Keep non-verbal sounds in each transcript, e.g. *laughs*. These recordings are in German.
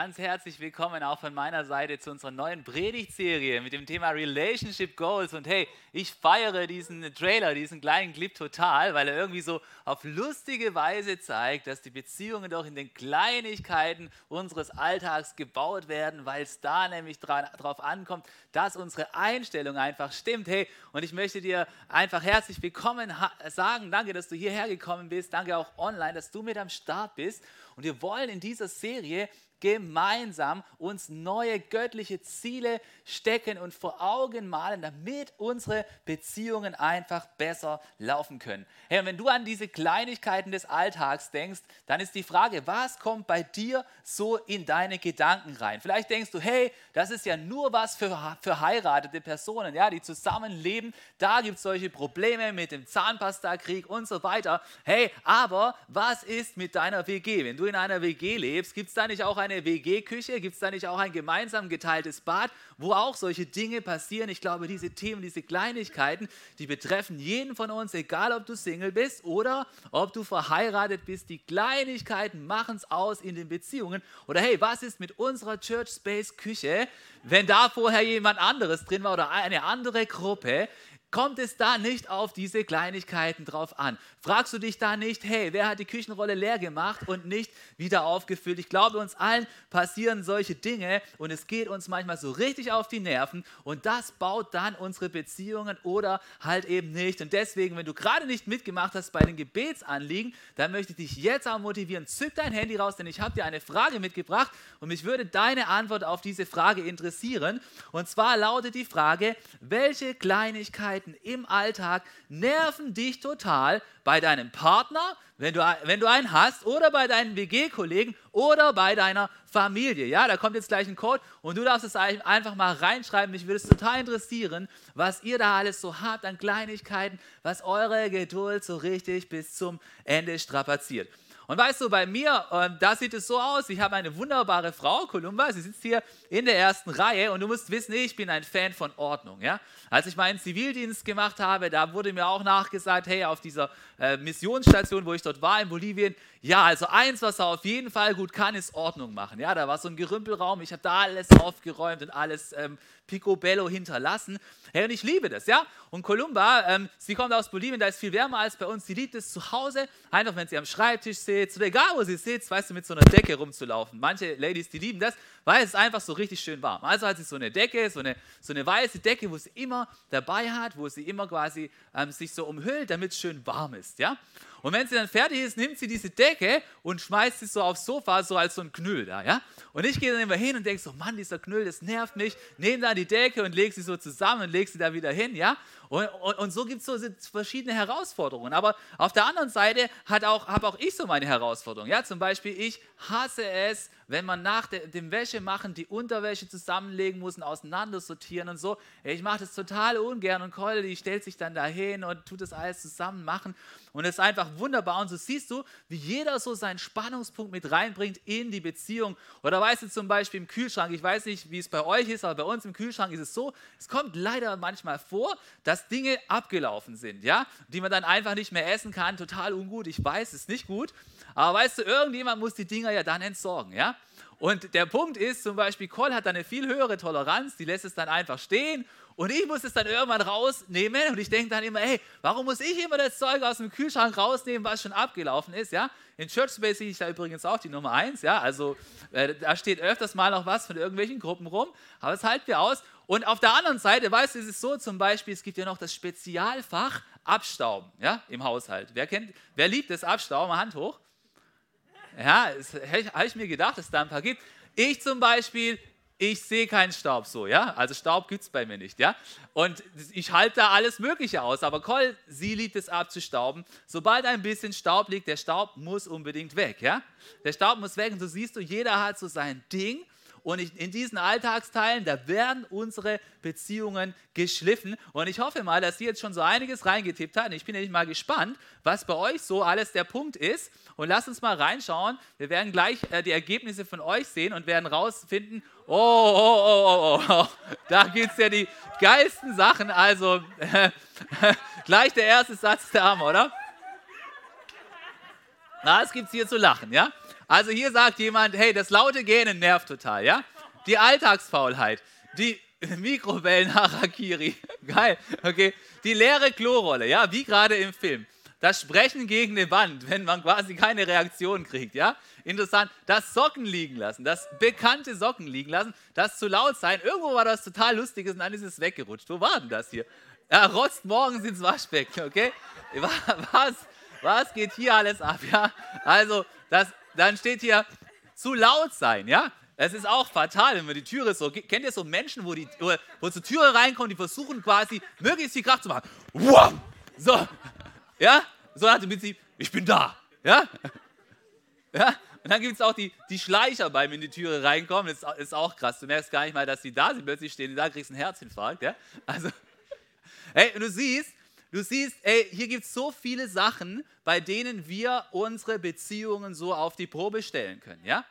Ganz herzlich willkommen auch von meiner Seite zu unserer neuen Predigtserie mit dem Thema Relationship Goals. Und hey, ich feiere diesen Trailer, diesen kleinen Clip total, weil er irgendwie so auf lustige Weise zeigt, dass die Beziehungen doch in den Kleinigkeiten unseres Alltags gebaut werden, weil es da nämlich darauf ankommt, dass unsere Einstellung einfach stimmt. Hey, und ich möchte dir einfach herzlich willkommen sagen. Danke, dass du hierher gekommen bist. Danke auch online, dass du mit am Start bist. Und wir wollen in dieser Serie gemeinsam uns neue göttliche Ziele stecken und vor Augen malen, damit unsere Beziehungen einfach besser laufen können. Hey, und wenn du an diese Kleinigkeiten des Alltags denkst, dann ist die Frage, was kommt bei dir so in deine Gedanken rein? Vielleicht denkst du, hey, das ist ja nur was für, für heiratete Personen, ja, die zusammenleben. Da gibt es solche Probleme mit dem Zahnpasta-Krieg und so weiter. Hey, aber was ist mit deiner WG? Wenn du in einer WG lebst, gibt es da nicht auch eine eine WG-Küche? Gibt es da nicht auch ein gemeinsam geteiltes Bad, wo auch solche Dinge passieren? Ich glaube, diese Themen, diese Kleinigkeiten, die betreffen jeden von uns, egal ob du Single bist oder ob du verheiratet bist. Die Kleinigkeiten machen es aus in den Beziehungen. Oder hey, was ist mit unserer Church Space Küche, wenn da vorher jemand anderes drin war oder eine andere Gruppe? Kommt es da nicht auf diese Kleinigkeiten drauf an? Fragst du dich da nicht, hey, wer hat die Küchenrolle leer gemacht und nicht wieder aufgefüllt? Ich glaube, uns allen passieren solche Dinge und es geht uns manchmal so richtig auf die Nerven und das baut dann unsere Beziehungen oder halt eben nicht. Und deswegen, wenn du gerade nicht mitgemacht hast bei den Gebetsanliegen, dann möchte ich dich jetzt auch motivieren. Zück dein Handy raus, denn ich habe dir eine Frage mitgebracht und mich würde deine Antwort auf diese Frage interessieren. Und zwar lautet die Frage, welche Kleinigkeit Kleinigkeiten im Alltag nerven dich total bei deinem Partner, wenn du, wenn du einen hast, oder bei deinen WG-Kollegen oder bei deiner Familie. Ja, da kommt jetzt gleich ein Code und du darfst es einfach mal reinschreiben. Mich würde es total interessieren, was ihr da alles so habt an Kleinigkeiten, was eure Geduld so richtig bis zum Ende strapaziert. Und weißt du, bei mir, äh, da sieht es so aus, ich habe eine wunderbare Frau, Columba, sie sitzt hier in der ersten Reihe und du musst wissen, ich bin ein Fan von Ordnung. Ja? Als ich meinen Zivildienst gemacht habe, da wurde mir auch nachgesagt, hey, auf dieser äh, Missionsstation, wo ich dort war in Bolivien, ja, also eins, was er auf jeden Fall gut kann, ist Ordnung machen. Ja, da war so ein Gerümpelraum, ich habe da alles aufgeräumt und alles ähm, picobello hinterlassen. Hey, und ich liebe das, ja. Und Columba, ähm, sie kommt aus Bolivien, da ist viel wärmer als bei uns. Sie liebt es zu Hause, einfach wenn sie am Schreibtisch sitzt oder egal wo sie sitzt, weißt du, mit so einer Decke rumzulaufen. Manche Ladies, die lieben das, weil es einfach so richtig schön warm. Also hat sie so eine Decke, so eine, so eine weiße Decke, wo sie immer dabei hat, wo sie immer quasi ähm, sich so umhüllt, damit es schön warm ist, ja. Und wenn sie dann fertig ist, nimmt sie diese Decke und schmeißt sie so aufs Sofa, so als so ein Knüll da, ja. Und ich gehe dann immer hin und denke so, Mann, dieser Knüll, das nervt mich. Nehme dann die Decke und lege sie so zusammen und lege sie da wieder hin, ja. Und, und, und so gibt es so verschiedene Herausforderungen. Aber auf der anderen Seite habe auch, auch ich so meine Herausforderungen. Ja, zum Beispiel, ich hasse es, wenn man nach dem Wäschemachen die Unterwäsche zusammenlegen muss und auseinandersortieren und so. Ich mache das total ungern und Keule, die stellt sich dann dahin und tut das alles zusammen machen. Und es ist einfach wunderbar. Und so siehst du, wie jeder so seinen Spannungspunkt mit reinbringt in die Beziehung. Oder weißt du zum Beispiel im Kühlschrank, ich weiß nicht, wie es bei euch ist, aber bei uns im Kühlschrank ist es so, es kommt leider manchmal vor, dass Dinge abgelaufen sind, ja, die man dann einfach nicht mehr essen kann. Total ungut. Ich weiß, es ist nicht gut. Aber weißt du, irgendjemand muss die Dinger ja dann entsorgen, ja? Und der Punkt ist zum Beispiel, Cole hat eine viel höhere Toleranz, die lässt es dann einfach stehen Und ich muss es dann irgendwann rausnehmen und ich denke dann immer, hey, warum muss ich immer das Zeug aus dem Kühlschrank rausnehmen, was schon abgelaufen ist, ja? In Church Space sehe ich da übrigens auch die Nummer 1, ja? Also äh, da steht öfters mal noch was von irgendwelchen Gruppen rum, aber das halten wir aus. Und auf der anderen Seite, weißt du, ist es so zum Beispiel, es gibt ja noch das Spezialfach Abstauben, ja, im Haushalt. Wer kennt, wer liebt das Abstauben? Hand hoch. Ja, habe ich mir gedacht, dass es da ein paar gibt. Ich zum Beispiel, ich sehe keinen Staub so, ja. Also Staub gibt es bei mir nicht, ja. Und ich halte da alles Mögliche aus. Aber Cole, sie liebt es abzustauben. Sobald ein bisschen Staub liegt, der Staub muss unbedingt weg, ja. Der Staub muss weg und so siehst du, jeder hat so sein Ding. Und in diesen Alltagsteilen, da werden unsere Beziehungen geschliffen. Und ich hoffe mal, dass ihr jetzt schon so einiges reingetippt habt. Ich bin nämlich mal gespannt, was bei euch so alles der Punkt ist. Und lasst uns mal reinschauen. Wir werden gleich äh, die Ergebnisse von euch sehen und werden rausfinden, oh, oh, oh, oh, oh, oh. da gibt es ja die geilsten Sachen. Also *laughs* gleich der erste Satz der Arme, oder? Na, es gibt hier zu lachen, ja? Also hier sagt jemand, hey, das laute Gähnen nervt total, ja? Die Alltagsfaulheit, die *laughs* Mikrowellen-Harakiri, *laughs* geil, okay? Die leere Klorolle, ja, wie gerade im Film. Das Sprechen gegen eine Wand, wenn man quasi keine Reaktion kriegt, ja? Interessant. Das Socken liegen lassen, das bekannte Socken liegen lassen, das zu laut sein. Irgendwo war das total Lustiges und dann ist es weggerutscht. Wo war denn das hier? Er rotzt morgens ins Waschbecken, okay? *laughs* Was, was geht hier alles ab, ja? Also, das dann steht hier zu laut sein, ja? Es ist auch fatal, wenn man die Türe so, kennt ihr so Menschen, wo, die, wo, zur Türe reinkommen, die versuchen quasi möglichst viel Kraft zu machen. Wow! So, ja? So hat im Prinzip, ich bin da, ja? Ja? Und dann gibt es auch die, die Schleicher beim in die Türe reinkommen. Das ist auch krass. Du merkst gar nicht mal, dass die da sind. Plötzlich stehen da, kriegst einen Herzinfarkt. Ja? Also, hey, du siehst, Du siehst, ey, hier gibt es so viele Sachen, bei denen wir unsere Beziehungen so auf die Probe stellen können, ja?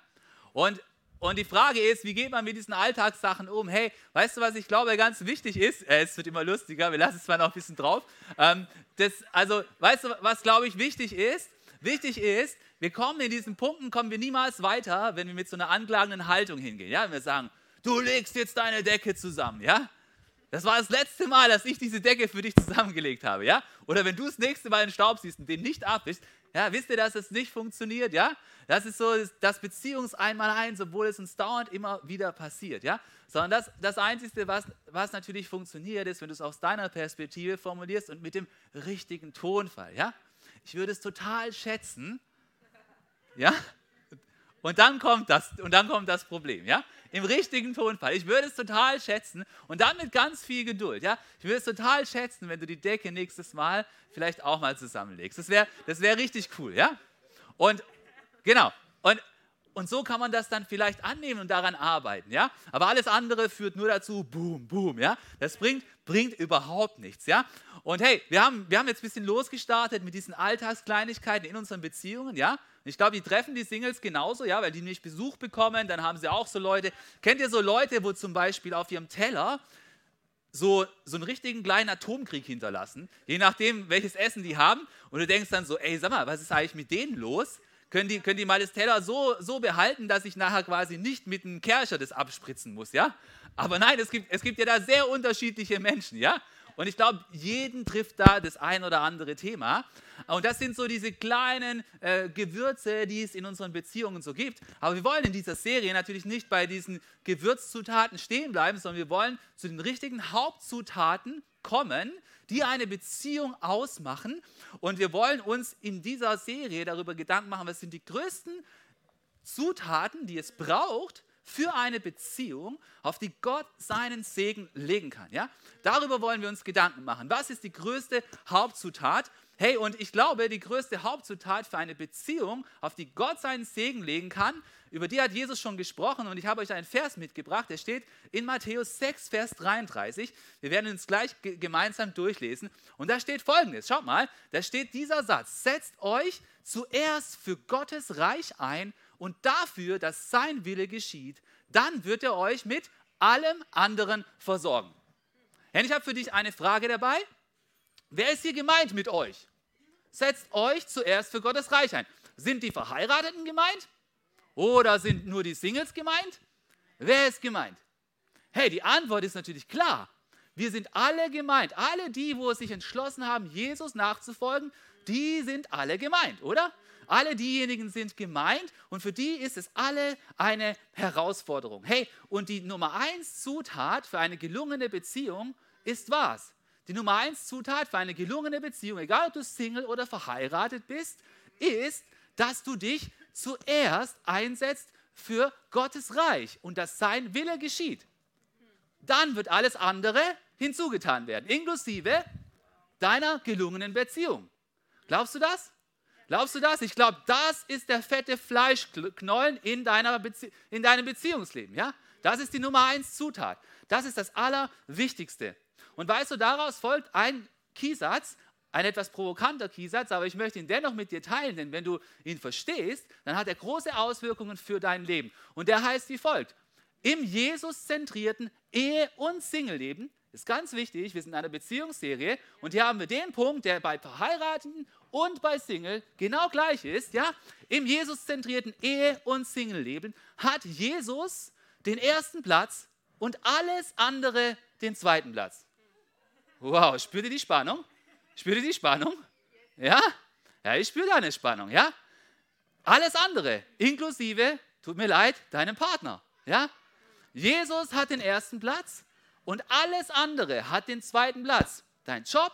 Und, und die Frage ist, wie geht man mit diesen Alltagssachen um? Hey, weißt du, was ich glaube, ganz wichtig ist? Äh, es wird immer lustiger, wir lassen es mal noch ein bisschen drauf. Ähm, das, also, weißt du, was glaube ich wichtig ist? Wichtig ist, wir kommen in diesen Punkten, kommen wir niemals weiter, wenn wir mit so einer anklagenden Haltung hingehen. Ja, wenn wir sagen, du legst jetzt deine Decke zusammen, ja? Das war das letzte Mal, dass ich diese Decke für dich zusammengelegt habe, ja? Oder wenn du das nächste Mal den Staub siehst und den nicht abwischst, ja, wisst ihr, dass es nicht funktioniert, ja? Das ist so das Beziehungseinmaleins, obwohl es uns dauernd immer wieder passiert, ja? Sondern das, das Einzige, was, was natürlich funktioniert, ist, wenn du es aus deiner Perspektive formulierst und mit dem richtigen Tonfall, ja? Ich würde es total schätzen, ja? Und dann kommt das, und dann kommt das Problem, ja? im richtigen Tonfall. Ich würde es total schätzen und dann mit ganz viel Geduld. Ja? Ich würde es total schätzen, wenn du die Decke nächstes Mal vielleicht auch mal zusammenlegst. Das wäre das wär richtig cool. Ja? Und genau. Und, und so kann man das dann vielleicht annehmen und daran arbeiten. Ja? Aber alles andere führt nur dazu, boom, boom. Ja? Das bringt, bringt überhaupt nichts. Ja? Und hey, wir haben, wir haben jetzt ein bisschen losgestartet mit diesen Alltagskleinigkeiten in unseren Beziehungen. Ja? Ich glaube, die treffen die Singles genauso, ja, weil die nicht Besuch bekommen, dann haben sie auch so Leute. Kennt ihr so Leute, wo zum Beispiel auf ihrem Teller so, so einen richtigen kleinen Atomkrieg hinterlassen, je nachdem, welches Essen die haben. Und du denkst dann so, ey, sag mal, was ist eigentlich mit denen los? Können die, können die mal das Teller so, so behalten, dass ich nachher quasi nicht mit einem Kercher das abspritzen muss, ja? Aber nein, es gibt, es gibt ja da sehr unterschiedliche Menschen, ja? Und ich glaube, jeden trifft da das ein oder andere Thema. Und das sind so diese kleinen äh, Gewürze, die es in unseren Beziehungen so gibt. Aber wir wollen in dieser Serie natürlich nicht bei diesen Gewürzzutaten stehen bleiben, sondern wir wollen zu den richtigen Hauptzutaten kommen, die eine Beziehung ausmachen. Und wir wollen uns in dieser Serie darüber Gedanken machen, was sind die größten Zutaten, die es braucht, für eine Beziehung, auf die Gott seinen Segen legen kann. Ja? Darüber wollen wir uns Gedanken machen. Was ist die größte Hauptzutat? Hey, und ich glaube, die größte Hauptzutat für eine Beziehung, auf die Gott seinen Segen legen kann, über die hat Jesus schon gesprochen und ich habe euch einen Vers mitgebracht, der steht in Matthäus 6, Vers 33. Wir werden uns gleich gemeinsam durchlesen und da steht folgendes, schaut mal, da steht dieser Satz, setzt euch zuerst für Gottes Reich ein und dafür, dass sein Wille geschieht, dann wird er euch mit allem anderen versorgen. Herr, ich habe für dich eine Frage dabei. Wer ist hier gemeint mit euch? Setzt euch zuerst für Gottes Reich ein. Sind die Verheirateten gemeint? Oder sind nur die Singles gemeint? Wer ist gemeint? Hey, die Antwort ist natürlich klar. Wir sind alle gemeint. Alle die, wo sich entschlossen haben, Jesus nachzufolgen, die sind alle gemeint, oder? Alle diejenigen sind gemeint und für die ist es alle eine Herausforderung. Hey, und die Nummer eins Zutat für eine gelungene Beziehung ist was? Die Nummer eins Zutat für eine gelungene Beziehung, egal ob du Single oder verheiratet bist, ist, dass du dich zuerst einsetzt für Gottes Reich und dass sein Wille geschieht. Dann wird alles andere hinzugetan werden, inklusive deiner gelungenen Beziehung. Glaubst du das? Glaubst du das? Ich glaube, das ist der fette Fleischknollen in, deiner Bezie in deinem Beziehungsleben. Ja? Das ist die Nummer eins Zutat. Das ist das Allerwichtigste. Und weißt du, daraus folgt ein Kiesatz, ein etwas provokanter Kiesatz, aber ich möchte ihn dennoch mit dir teilen, denn wenn du ihn verstehst, dann hat er große Auswirkungen für dein Leben. Und der heißt wie folgt: Im Jesus-zentrierten Ehe- und Single-Leben ist ganz wichtig, wir sind in einer Beziehungsserie und hier haben wir den Punkt, der bei Verheirateten und bei Single genau gleich ist. Ja? Im Jesus-zentrierten Ehe- und Single-Leben hat Jesus den ersten Platz und alles andere den zweiten Platz. Wow, spürt ihr die Spannung? Spürt ihr die Spannung? Ja? Ja, ich spüre deine Spannung, ja? Alles andere, inklusive, tut mir leid, deinem Partner, ja? Jesus hat den ersten Platz und alles andere hat den zweiten Platz. Dein Job,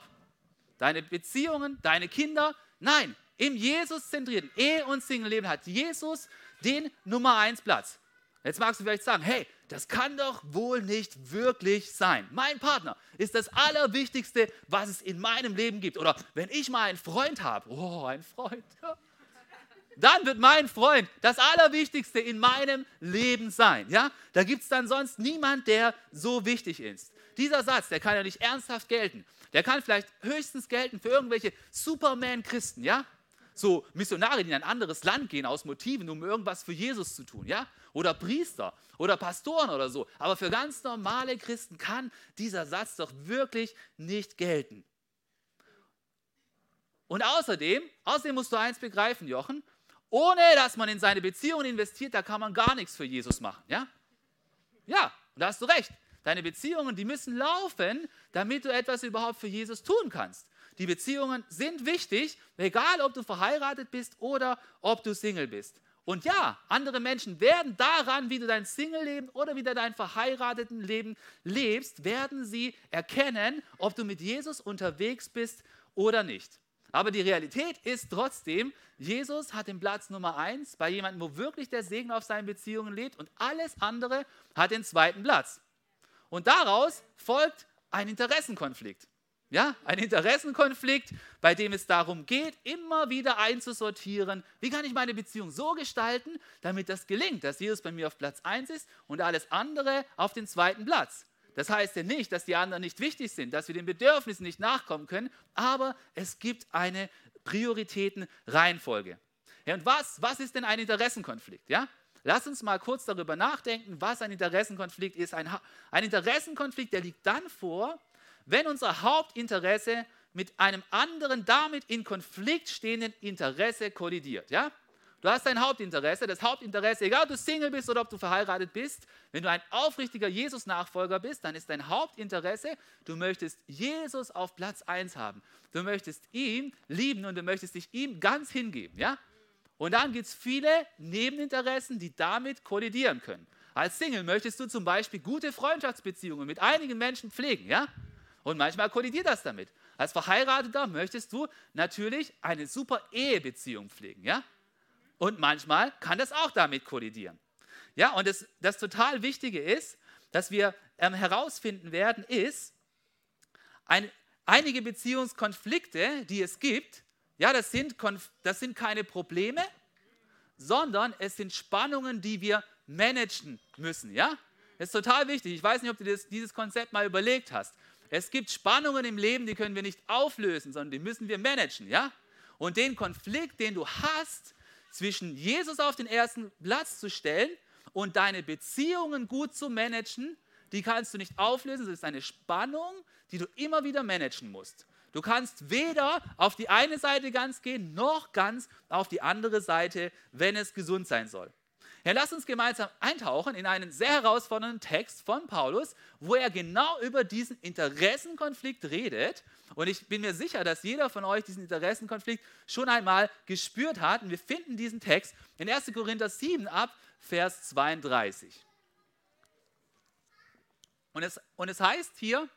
deine Beziehungen, deine Kinder. Nein, im Jesus-zentrierten Ehe- und Single-Leben hat Jesus den Nummer eins Platz. Jetzt magst du vielleicht sagen, hey, das kann doch wohl nicht wirklich sein. Mein Partner ist das Allerwichtigste, was es in meinem Leben gibt. Oder wenn ich mal einen Freund habe, oh, ein Freund, *laughs* dann wird mein Freund das Allerwichtigste in meinem Leben sein. Ja? Da gibt es dann sonst niemand, der so wichtig ist. Dieser Satz, der kann ja nicht ernsthaft gelten. Der kann vielleicht höchstens gelten für irgendwelche Superman-Christen, ja? So Missionare, die in ein anderes Land gehen aus Motiven, um irgendwas für Jesus zu tun, ja? Oder Priester oder Pastoren oder so. Aber für ganz normale Christen kann dieser Satz doch wirklich nicht gelten. Und außerdem, außerdem musst du eins begreifen, Jochen, ohne dass man in seine Beziehungen investiert, da kann man gar nichts für Jesus machen. Ja, ja da hast du recht. Deine Beziehungen, die müssen laufen, damit du etwas überhaupt für Jesus tun kannst. Die Beziehungen sind wichtig, egal ob du verheiratet bist oder ob du Single bist. Und ja, andere Menschen werden daran, wie du dein Single-Leben oder wieder dein verheirateten Leben lebst, werden sie erkennen, ob du mit Jesus unterwegs bist oder nicht. Aber die Realität ist trotzdem, Jesus hat den Platz Nummer eins bei jemandem, wo wirklich der Segen auf seinen Beziehungen lebt und alles andere hat den zweiten Platz. Und daraus folgt ein Interessenkonflikt. Ja, ein Interessenkonflikt, bei dem es darum geht, immer wieder einzusortieren, wie kann ich meine Beziehung so gestalten, damit das gelingt, dass Jesus bei mir auf Platz 1 ist und alles andere auf den zweiten Platz. Das heißt ja nicht, dass die anderen nicht wichtig sind, dass wir den Bedürfnissen nicht nachkommen können, aber es gibt eine Prioritätenreihenfolge. Ja, und was, was ist denn ein Interessenkonflikt? Ja? Lass uns mal kurz darüber nachdenken, was ein Interessenkonflikt ist. Ein, ein Interessenkonflikt, der liegt dann vor, wenn unser Hauptinteresse mit einem anderen damit in Konflikt stehenden Interesse kollidiert. Ja? Du hast dein Hauptinteresse, das Hauptinteresse, egal ob du Single bist oder ob du verheiratet bist, wenn du ein aufrichtiger Jesus-Nachfolger bist, dann ist dein Hauptinteresse, du möchtest Jesus auf Platz 1 haben. Du möchtest ihn lieben und du möchtest dich ihm ganz hingeben. Ja? Und dann gibt es viele Nebeninteressen, die damit kollidieren können. Als Single möchtest du zum Beispiel gute Freundschaftsbeziehungen mit einigen Menschen pflegen, ja? Und manchmal kollidiert das damit. Als Verheirateter möchtest du natürlich eine super Ehebeziehung pflegen, ja? Und manchmal kann das auch damit kollidieren. Ja, und das, das total Wichtige ist, dass wir ähm, herausfinden werden, ist, ein, einige Beziehungskonflikte, die es gibt, ja, das sind, das sind keine Probleme, sondern es sind Spannungen, die wir managen müssen. Ja? Das ist total wichtig. Ich weiß nicht, ob du das, dieses Konzept mal überlegt hast. Es gibt Spannungen im Leben, die können wir nicht auflösen, sondern die müssen wir managen. Ja? Und den Konflikt, den du hast, zwischen Jesus auf den ersten Platz zu stellen und deine Beziehungen gut zu managen, die kannst du nicht auflösen. Das ist eine Spannung, die du immer wieder managen musst. Du kannst weder auf die eine Seite ganz gehen, noch ganz auf die andere Seite, wenn es gesund sein soll. Ja, lass uns gemeinsam eintauchen in einen sehr herausfordernden Text von Paulus, wo er genau über diesen Interessenkonflikt redet. Und ich bin mir sicher, dass jeder von euch diesen Interessenkonflikt schon einmal gespürt hat. Und wir finden diesen Text in 1. Korinther 7 ab, Vers 32. Und es, und es heißt hier,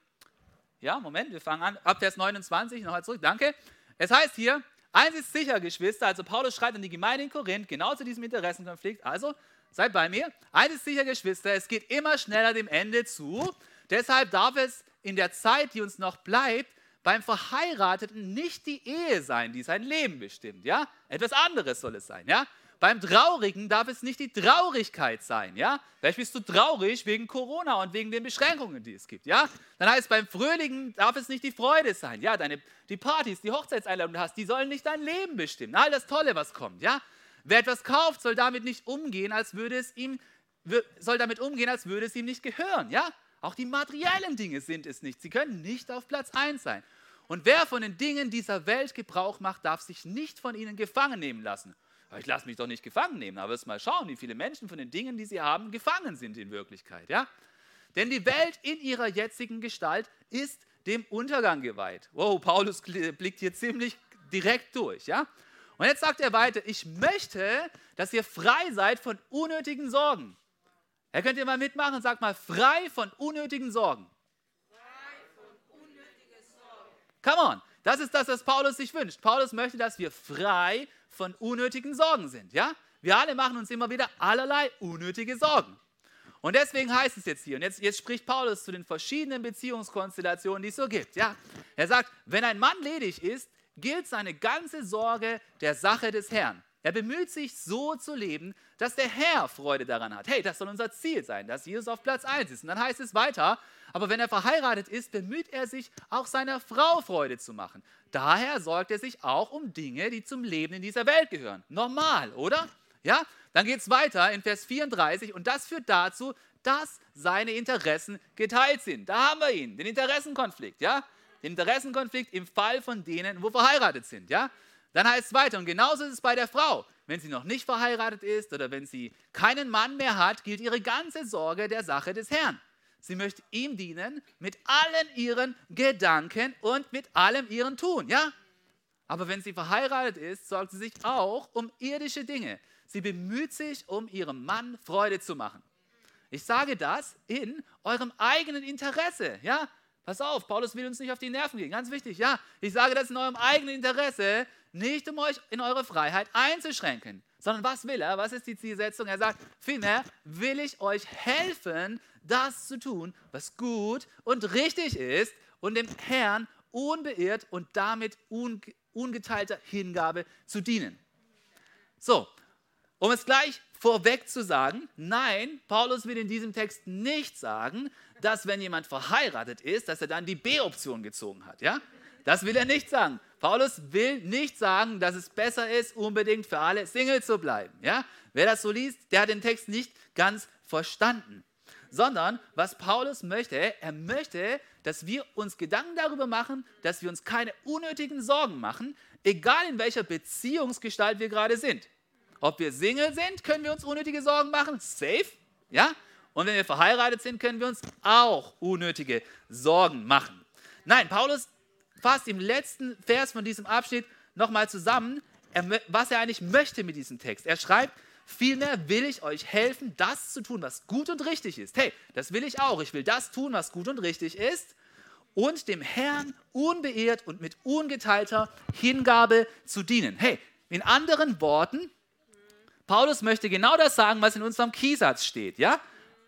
ja, Moment, wir fangen an, ab Vers 29, nochmal zurück, danke. Es heißt hier, Eins ist sicher, Geschwister, also Paulus schreibt an die Gemeinde in Korinth genau zu diesem Interessenkonflikt. Also seid bei mir. Eins ist sicher, Geschwister, es geht immer schneller dem Ende zu. Deshalb darf es in der Zeit, die uns noch bleibt, beim Verheirateten nicht die Ehe sein, die sein Leben bestimmt. Ja? Etwas anderes soll es sein. Ja? Beim Traurigen darf es nicht die Traurigkeit sein, ja? Vielleicht bist du traurig wegen Corona und wegen den Beschränkungen, die es gibt, ja? Dann heißt beim Fröhlichen darf es nicht die Freude sein, ja? Deine, die Partys, die Hochzeitseinladungen, die du hast, die sollen nicht dein Leben bestimmen. All das Tolle, was kommt, ja? Wer etwas kauft, soll damit nicht umgehen, als würde es ihm, soll damit umgehen, als würde es ihm nicht gehören, ja? Auch die materiellen Dinge sind es nicht. Sie können nicht auf Platz 1 sein. Und wer von den Dingen dieser Welt Gebrauch macht, darf sich nicht von ihnen gefangen nehmen lassen ich lasse mich doch nicht gefangen nehmen, aber es mal schauen, wie viele Menschen von den Dingen, die sie haben, gefangen sind in Wirklichkeit. Ja? Denn die Welt in ihrer jetzigen Gestalt ist dem Untergang geweiht. Wow, Paulus blickt hier ziemlich direkt durch. Ja? Und jetzt sagt er weiter, ich möchte, dass ihr frei seid von unnötigen Sorgen. Er könnt ihr mal mitmachen sagt mal, frei von unnötigen Sorgen. Frei von unnötigen Sorgen. Come on, das ist das, was Paulus sich wünscht. Paulus möchte, dass wir frei von unnötigen Sorgen sind. Ja? Wir alle machen uns immer wieder allerlei unnötige Sorgen. Und deswegen heißt es jetzt hier, und jetzt, jetzt spricht Paulus zu den verschiedenen Beziehungskonstellationen, die es so gibt. Ja? Er sagt, wenn ein Mann ledig ist, gilt seine ganze Sorge der Sache des Herrn. Er bemüht sich, so zu leben, dass der Herr Freude daran hat. Hey, das soll unser Ziel sein, dass Jesus auf Platz 1 ist. Und dann heißt es weiter, aber wenn er verheiratet ist, bemüht er sich, auch seiner Frau Freude zu machen. Daher sorgt er sich auch um Dinge, die zum Leben in dieser Welt gehören. Normal, oder? Ja? Dann geht es weiter in Vers 34 und das führt dazu, dass seine Interessen geteilt sind. Da haben wir ihn, den Interessenkonflikt, ja? Den Interessenkonflikt im Fall von denen, wo verheiratet sind, ja? Dann heißt es weiter, und genauso ist es bei der Frau. Wenn sie noch nicht verheiratet ist oder wenn sie keinen Mann mehr hat, gilt ihre ganze Sorge der Sache des Herrn. Sie möchte ihm dienen mit allen ihren Gedanken und mit allem ihren Tun, ja? Aber wenn sie verheiratet ist, sorgt sie sich auch um irdische Dinge. Sie bemüht sich, um ihrem Mann Freude zu machen. Ich sage das in eurem eigenen Interesse, ja? Pass auf, Paulus will uns nicht auf die Nerven gehen, ganz wichtig, ja? Ich sage das in eurem eigenen Interesse, nicht um euch in eure Freiheit einzuschränken, sondern was will er? Was ist die Zielsetzung? Er sagt, vielmehr will ich euch helfen, das zu tun, was gut und richtig ist und dem Herrn unbeirrt und damit ungeteilter Hingabe zu dienen. So, um es gleich vorweg zu sagen, nein, Paulus will in diesem Text nicht sagen, dass wenn jemand verheiratet ist, dass er dann die B-Option gezogen hat. Ja? Das will er nicht sagen. Paulus will nicht sagen, dass es besser ist, unbedingt für alle Single zu bleiben. Ja? Wer das so liest, der hat den Text nicht ganz verstanden. Sondern was Paulus möchte, er möchte, dass wir uns Gedanken darüber machen, dass wir uns keine unnötigen Sorgen machen, egal in welcher Beziehungsgestalt wir gerade sind. Ob wir Single sind, können wir uns unnötige Sorgen machen, safe, ja? Und wenn wir verheiratet sind, können wir uns auch unnötige Sorgen machen. Nein, Paulus fasst im letzten Vers von diesem Abschnitt nochmal zusammen, was er eigentlich möchte mit diesem Text. Er schreibt, vielmehr will ich euch helfen, das zu tun, was gut und richtig ist. Hey, das will ich auch. Ich will das tun, was gut und richtig ist und dem Herrn unbeirrt und mit ungeteilter Hingabe zu dienen. Hey, in anderen Worten, Paulus möchte genau das sagen, was in unserem Kiesatz steht. Ja?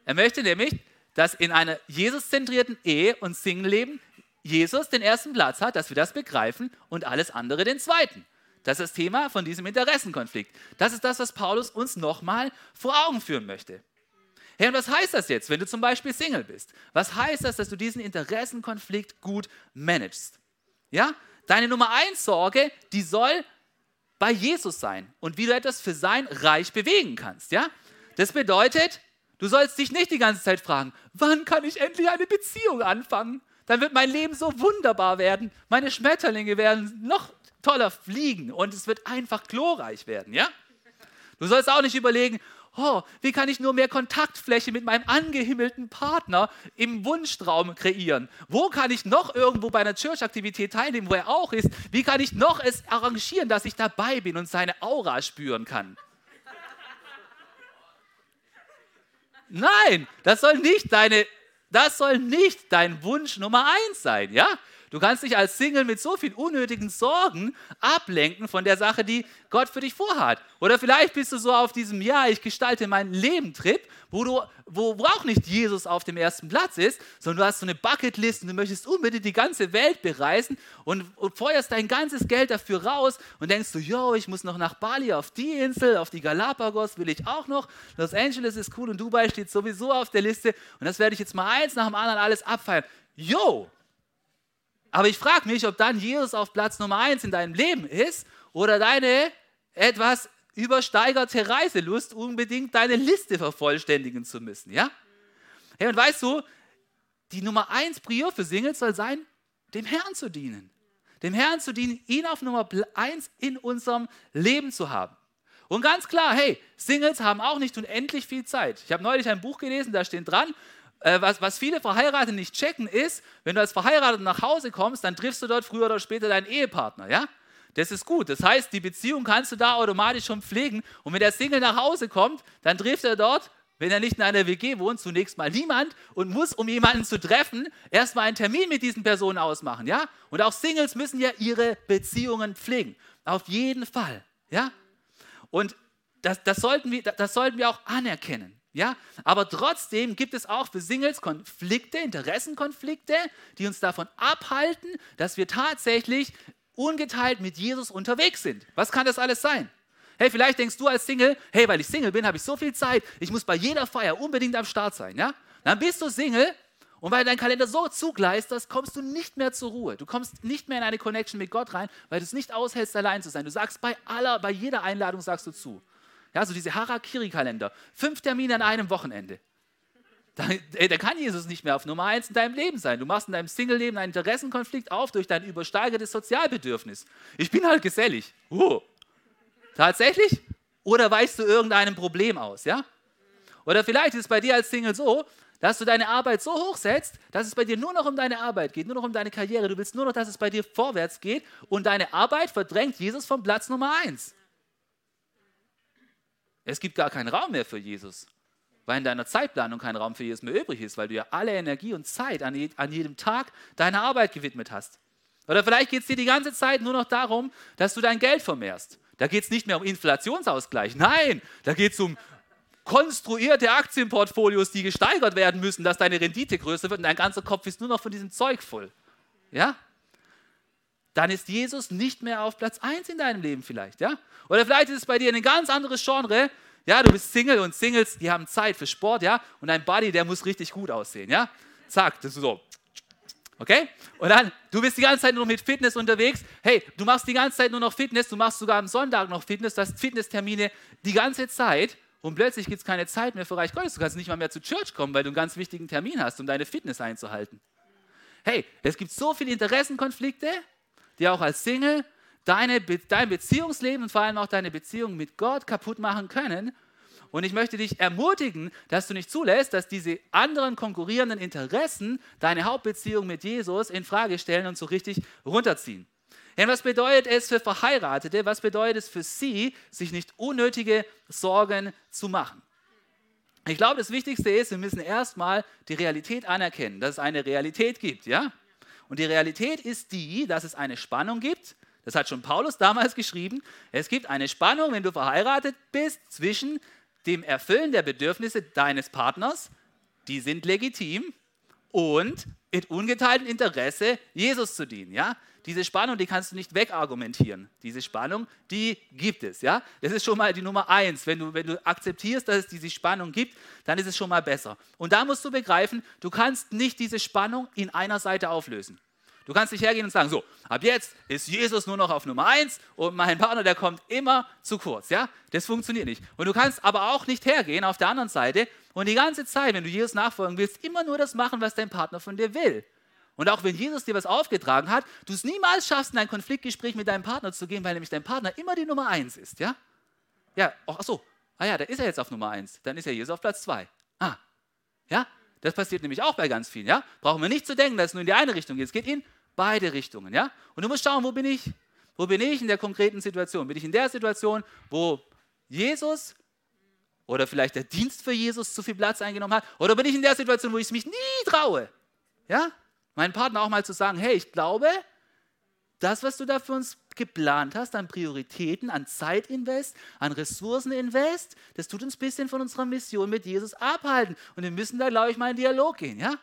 Er möchte nämlich, dass in einer Jesus-zentrierten Ehe und Single-Leben Jesus den ersten Platz hat, dass wir das begreifen und alles andere den zweiten. Das ist das Thema von diesem Interessenkonflikt. Das ist das, was Paulus uns nochmal vor Augen führen möchte. Hey, und was heißt das jetzt, wenn du zum Beispiel Single bist? Was heißt das, dass du diesen Interessenkonflikt gut managst? Ja, deine Nummer eins Sorge, die soll bei Jesus sein und wie du etwas für sein Reich bewegen kannst. Ja, das bedeutet, du sollst dich nicht die ganze Zeit fragen, wann kann ich endlich eine Beziehung anfangen? Dann wird mein Leben so wunderbar werden. Meine Schmetterlinge werden noch toller fliegen und es wird einfach glorreich werden, ja? Du sollst auch nicht überlegen, oh, wie kann ich nur mehr Kontaktfläche mit meinem angehimmelten Partner im Wunschtraum kreieren? Wo kann ich noch irgendwo bei einer Church-Aktivität teilnehmen, wo er auch ist? Wie kann ich noch es arrangieren, dass ich dabei bin und seine Aura spüren kann? Nein, das soll nicht deine, das soll nicht dein Wunsch Nummer eins sein, ja? Du kannst dich als Single mit so viel unnötigen Sorgen ablenken von der Sache, die Gott für dich vorhat. Oder vielleicht bist du so auf diesem Ja, ich gestalte mein Leben-Trip, wo, wo, wo auch nicht Jesus auf dem ersten Platz ist, sondern du hast so eine Bucketlist und du möchtest unbedingt die ganze Welt bereisen und, und feuerst dein ganzes Geld dafür raus und denkst du, yo, ich muss noch nach Bali auf die Insel, auf die Galapagos will ich auch noch. Los Angeles ist cool und Dubai steht sowieso auf der Liste und das werde ich jetzt mal eins nach dem anderen alles abfeiern. Yo, aber ich frage mich, ob dann Jesus auf Platz Nummer eins in deinem Leben ist oder deine etwas übersteigerte Reiselust, unbedingt deine Liste vervollständigen zu müssen. Ja? Hey, und weißt du, die Nummer eins Prior für Singles soll sein, dem Herrn zu dienen. Dem Herrn zu dienen, ihn auf Nummer eins in unserem Leben zu haben. Und ganz klar, hey, Singles haben auch nicht unendlich viel Zeit. Ich habe neulich ein Buch gelesen, da steht dran, äh, was, was viele Verheiratete nicht checken, ist, wenn du als Verheiratet nach Hause kommst, dann triffst du dort früher oder später deinen Ehepartner, ja? Das ist gut. Das heißt, die Beziehung kannst du da automatisch schon pflegen. Und wenn der Single nach Hause kommt, dann trifft er dort, wenn er nicht in einer WG wohnt, zunächst mal niemand und muss, um jemanden zu treffen, erstmal einen Termin mit diesen Personen ausmachen, ja? Und auch Singles müssen ja ihre Beziehungen pflegen. Auf jeden Fall, ja? Und das, das, sollten, wir, das sollten wir auch anerkennen. Ja, aber trotzdem gibt es auch für Singles Konflikte, Interessenkonflikte, die uns davon abhalten, dass wir tatsächlich ungeteilt mit Jesus unterwegs sind. Was kann das alles sein? Hey, vielleicht denkst du als Single, hey, weil ich Single bin, habe ich so viel Zeit, ich muss bei jeder Feier unbedingt am Start sein, ja? Dann bist du Single und weil dein Kalender so zugleistert, kommst du nicht mehr zur Ruhe. Du kommst nicht mehr in eine Connection mit Gott rein, weil du es nicht aushältst, allein zu sein. Du sagst bei aller, bei jeder Einladung sagst du zu. Ja, so diese Harakiri-Kalender. Fünf Termine an einem Wochenende. Da, ey, da, kann Jesus nicht mehr auf Nummer eins in deinem Leben sein. Du machst in deinem Single-Leben einen Interessenkonflikt auf durch dein übersteigertes Sozialbedürfnis. Ich bin halt gesellig. Uh. Tatsächlich? Oder weichst du irgendeinem Problem aus, ja? Oder vielleicht ist es bei dir als Single so, dass du deine Arbeit so hoch setzt, dass es bei dir nur noch um deine Arbeit geht, nur noch um deine Karriere. Du willst nur noch, dass es bei dir vorwärts geht und deine Arbeit verdrängt Jesus vom Platz Nummer eins. Es gibt gar keinen Raum mehr für Jesus, weil in deiner Zeitplanung kein Raum für Jesus mehr übrig ist, weil du ja alle Energie und Zeit an, je, an jedem Tag deiner Arbeit gewidmet hast. Oder vielleicht geht es dir die ganze Zeit nur noch darum, dass du dein Geld vermehrst. Da geht es nicht mehr um Inflationsausgleich. Nein, da geht es um konstruierte Aktienportfolios, die gesteigert werden müssen, dass deine Rendite größer wird und dein ganzer Kopf ist nur noch von diesem Zeug voll. Ja? Dann ist Jesus nicht mehr auf Platz 1 in deinem Leben vielleicht, ja? Oder vielleicht ist es bei dir ein ganz anderes Genre. Ja, du bist Single und Singles, die haben Zeit für Sport, ja? Und dein Body, der muss richtig gut aussehen, ja? Zack, das ist so. Okay? Und dann, du bist die ganze Zeit nur mit Fitness unterwegs. Hey, du machst die ganze Zeit nur noch Fitness, du machst sogar am Sonntag noch Fitness, du hast Fitnesstermine die ganze Zeit und plötzlich gibt es keine Zeit mehr für Reich Gottes. Du kannst nicht mal mehr zu Church kommen, weil du einen ganz wichtigen Termin hast, um deine Fitness einzuhalten. Hey, es gibt so viele Interessenkonflikte, die auch als Single deine, dein Beziehungsleben und vor allem auch deine Beziehung mit Gott kaputt machen können. Und ich möchte dich ermutigen, dass du nicht zulässt, dass diese anderen konkurrierenden Interessen deine Hauptbeziehung mit Jesus in Frage stellen und so richtig runterziehen. Denn was bedeutet es für Verheiratete? Was bedeutet es für sie, sich nicht unnötige Sorgen zu machen? Ich glaube, das Wichtigste ist, wir müssen erstmal die Realität anerkennen, dass es eine Realität gibt, ja? Und die Realität ist die, dass es eine Spannung gibt das hat schon Paulus damals geschrieben. Es gibt eine Spannung, wenn du verheiratet bist, zwischen dem Erfüllen der Bedürfnisse deines Partners, die sind legitim, und mit ungeteiltem Interesse, Jesus zu dienen. Ja? Diese Spannung, die kannst du nicht wegargumentieren. Diese Spannung, die gibt es. Ja? Das ist schon mal die Nummer eins. Wenn du, wenn du akzeptierst, dass es diese Spannung gibt, dann ist es schon mal besser. Und da musst du begreifen, du kannst nicht diese Spannung in einer Seite auflösen. Du kannst nicht hergehen und sagen, so, ab jetzt ist Jesus nur noch auf Nummer eins und mein Partner, der kommt immer zu kurz. Ja? Das funktioniert nicht. Und du kannst aber auch nicht hergehen auf der anderen Seite und die ganze Zeit, wenn du Jesus nachfolgen willst, immer nur das machen, was dein Partner von dir will. Und auch wenn Jesus dir was aufgetragen hat, du es niemals schaffst, in ein Konfliktgespräch mit deinem Partner zu gehen, weil nämlich dein Partner immer die Nummer eins ist. Ja? Ja, ach so, ah ja, da ist er jetzt auf Nummer eins, dann ist ja Jesus auf Platz zwei. Ah, ja, das passiert nämlich auch bei ganz vielen, ja. Brauchen wir nicht zu denken, dass es nur in die eine Richtung geht. Es geht in beide Richtungen, ja. Und du musst schauen, wo bin ich? Wo bin ich in der konkreten Situation? Bin ich in der Situation, wo Jesus oder vielleicht der Dienst für Jesus zu viel Platz eingenommen hat? Oder bin ich in der Situation, wo ich es mich nie traue? Ja? Meinen Partner auch mal zu sagen, hey, ich glaube, das, was du da für uns geplant hast, an Prioritäten, an Zeitinvest, an Ressourceninvest, das tut uns ein bisschen von unserer Mission mit Jesus abhalten. Und wir müssen da, glaube ich, mal in Dialog gehen. Ja?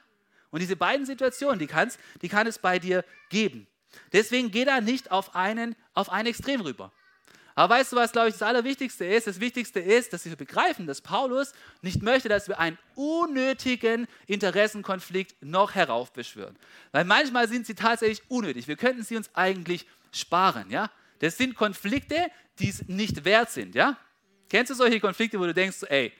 Und diese beiden Situationen, die, kann's, die kann es bei dir geben. Deswegen geh da nicht auf, einen, auf ein Extrem rüber. Aber weißt du, was, glaube ich, das Allerwichtigste ist? Das Wichtigste ist, dass wir begreifen, dass Paulus nicht möchte, dass wir einen unnötigen Interessenkonflikt noch heraufbeschwören. Weil manchmal sind sie tatsächlich unnötig. Wir könnten sie uns eigentlich sparen. Ja? Das sind Konflikte, die es nicht wert sind. Ja? Kennst du solche Konflikte, wo du denkst, ey,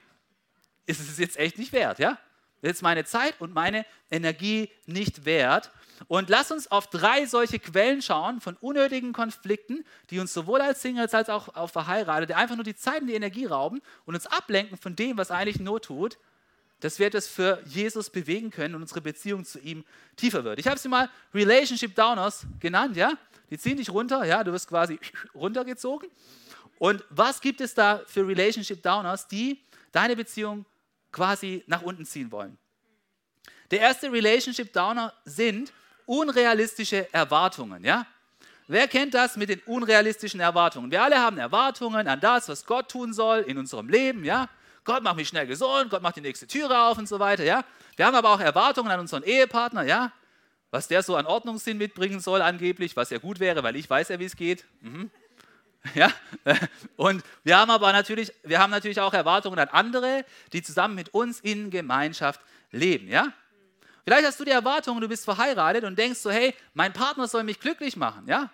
ist es jetzt echt nicht wert? Ja? Das ist meine Zeit und meine Energie nicht wert. Und lass uns auf drei solche Quellen schauen von unnötigen Konflikten, die uns sowohl als Singles als auch auf Verheiratete einfach nur die Zeit und die Energie rauben und uns ablenken von dem, was eigentlich Not tut, dass wir das für Jesus bewegen können und unsere Beziehung zu ihm tiefer wird. Ich habe sie mal Relationship Downers genannt, ja? Die ziehen dich runter, ja, du wirst quasi *laughs* runtergezogen. Und was gibt es da für Relationship Downers, die deine Beziehung quasi nach unten ziehen wollen? Der erste Relationship Downer sind unrealistische Erwartungen, ja? Wer kennt das mit den unrealistischen Erwartungen? Wir alle haben Erwartungen an das, was Gott tun soll in unserem Leben, ja? Gott macht mich schnell gesund, Gott macht die nächste Türe auf und so weiter, ja? Wir haben aber auch Erwartungen an unseren Ehepartner, ja? Was der so an Ordnungssinn mitbringen soll angeblich, was ja gut wäre, weil ich weiß ja, wie es geht. Mhm. *laughs* Ja? Und wir haben aber natürlich, wir haben natürlich auch Erwartungen an andere, die zusammen mit uns in Gemeinschaft leben, ja? Vielleicht hast du die Erwartung, du bist verheiratet und denkst so, hey, mein Partner soll mich glücklich machen. Ja?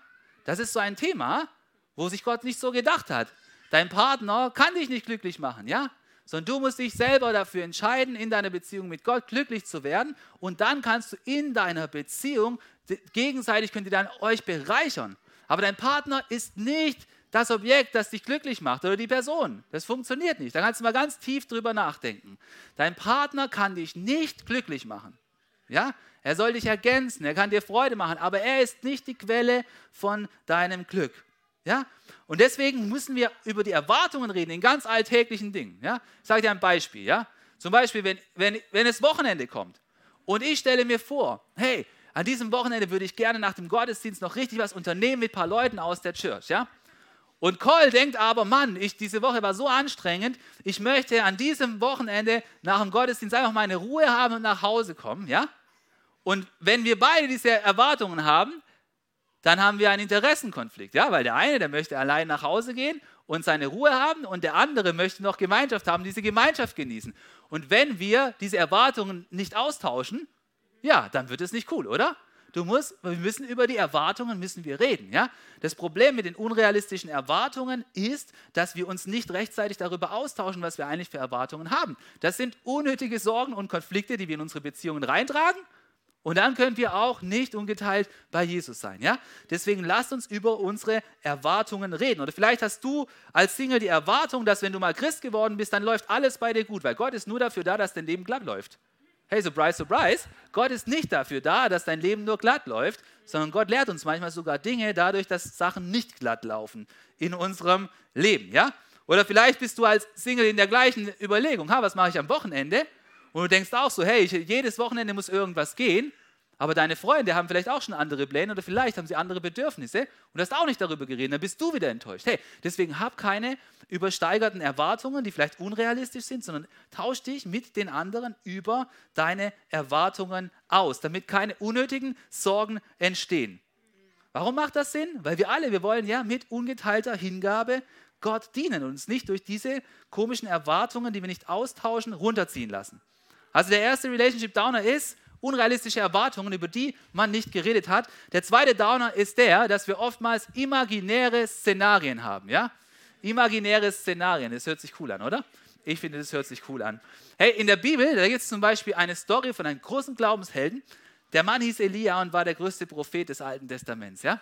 Das ist so ein Thema, wo sich Gott nicht so gedacht hat. Dein Partner kann dich nicht glücklich machen, ja? Sondern du musst dich selber dafür entscheiden, in deiner Beziehung mit Gott glücklich zu werden. Und dann kannst du in deiner Beziehung gegenseitig könnt ihr dann euch bereichern. Aber dein Partner ist nicht das Objekt, das dich glücklich macht oder die Person. Das funktioniert nicht. Da kannst du mal ganz tief drüber nachdenken. Dein Partner kann dich nicht glücklich machen. Ja? Er soll dich ergänzen, er kann dir Freude machen, aber er ist nicht die Quelle von deinem Glück. Ja? Und deswegen müssen wir über die Erwartungen reden in ganz alltäglichen Dingen. Ja? Ich sage dir ein Beispiel. Ja? Zum Beispiel, wenn, wenn, wenn es Wochenende kommt und ich stelle mir vor, hey, an diesem Wochenende würde ich gerne nach dem Gottesdienst noch richtig was unternehmen mit ein paar Leuten aus der Church. Ja? Und Cole denkt aber, Mann, ich, diese Woche war so anstrengend, ich möchte an diesem Wochenende nach dem Gottesdienst einfach meine Ruhe haben und nach Hause kommen. Ja? Und wenn wir beide diese Erwartungen haben, dann haben wir einen Interessenkonflikt, ja, weil der eine, der möchte allein nach Hause gehen und seine Ruhe haben und der andere möchte noch Gemeinschaft haben, diese Gemeinschaft genießen. Und wenn wir diese Erwartungen nicht austauschen, ja, dann wird es nicht cool, oder? Du musst, wir müssen über die Erwartungen müssen wir reden, ja? Das Problem mit den unrealistischen Erwartungen ist, dass wir uns nicht rechtzeitig darüber austauschen, was wir eigentlich für Erwartungen haben. Das sind unnötige Sorgen und Konflikte, die wir in unsere Beziehungen reintragen und dann können wir auch nicht ungeteilt bei Jesus sein. Ja? Deswegen lasst uns über unsere Erwartungen reden. Oder vielleicht hast du als Single die Erwartung, dass wenn du mal Christ geworden bist, dann läuft alles bei dir gut, weil Gott ist nur dafür da, dass dein Leben glatt läuft. Hey, surprise, surprise. Gott ist nicht dafür da, dass dein Leben nur glatt läuft, sondern Gott lehrt uns manchmal sogar Dinge dadurch, dass Sachen nicht glatt laufen in unserem Leben. Ja? Oder vielleicht bist du als Single in der gleichen Überlegung, ha, was mache ich am Wochenende? Und du denkst auch so, hey, ich, jedes Wochenende muss irgendwas gehen. Aber deine Freunde haben vielleicht auch schon andere Pläne oder vielleicht haben sie andere Bedürfnisse und du hast auch nicht darüber geredet, dann bist du wieder enttäuscht. Hey, deswegen hab keine übersteigerten Erwartungen, die vielleicht unrealistisch sind, sondern tausch dich mit den anderen über deine Erwartungen aus, damit keine unnötigen Sorgen entstehen. Warum macht das Sinn? Weil wir alle, wir wollen ja mit ungeteilter Hingabe Gott dienen und uns nicht durch diese komischen Erwartungen, die wir nicht austauschen, runterziehen lassen. Also der erste Relationship Downer ist unrealistische Erwartungen, über die man nicht geredet hat. Der zweite Downer ist der, dass wir oftmals imaginäre Szenarien haben. Ja? Imaginäre Szenarien, das hört sich cool an, oder? Ich finde, das hört sich cool an. Hey, in der Bibel, da gibt es zum Beispiel eine Story von einem großen Glaubenshelden. Der Mann hieß Elia und war der größte Prophet des Alten Testaments. Ja?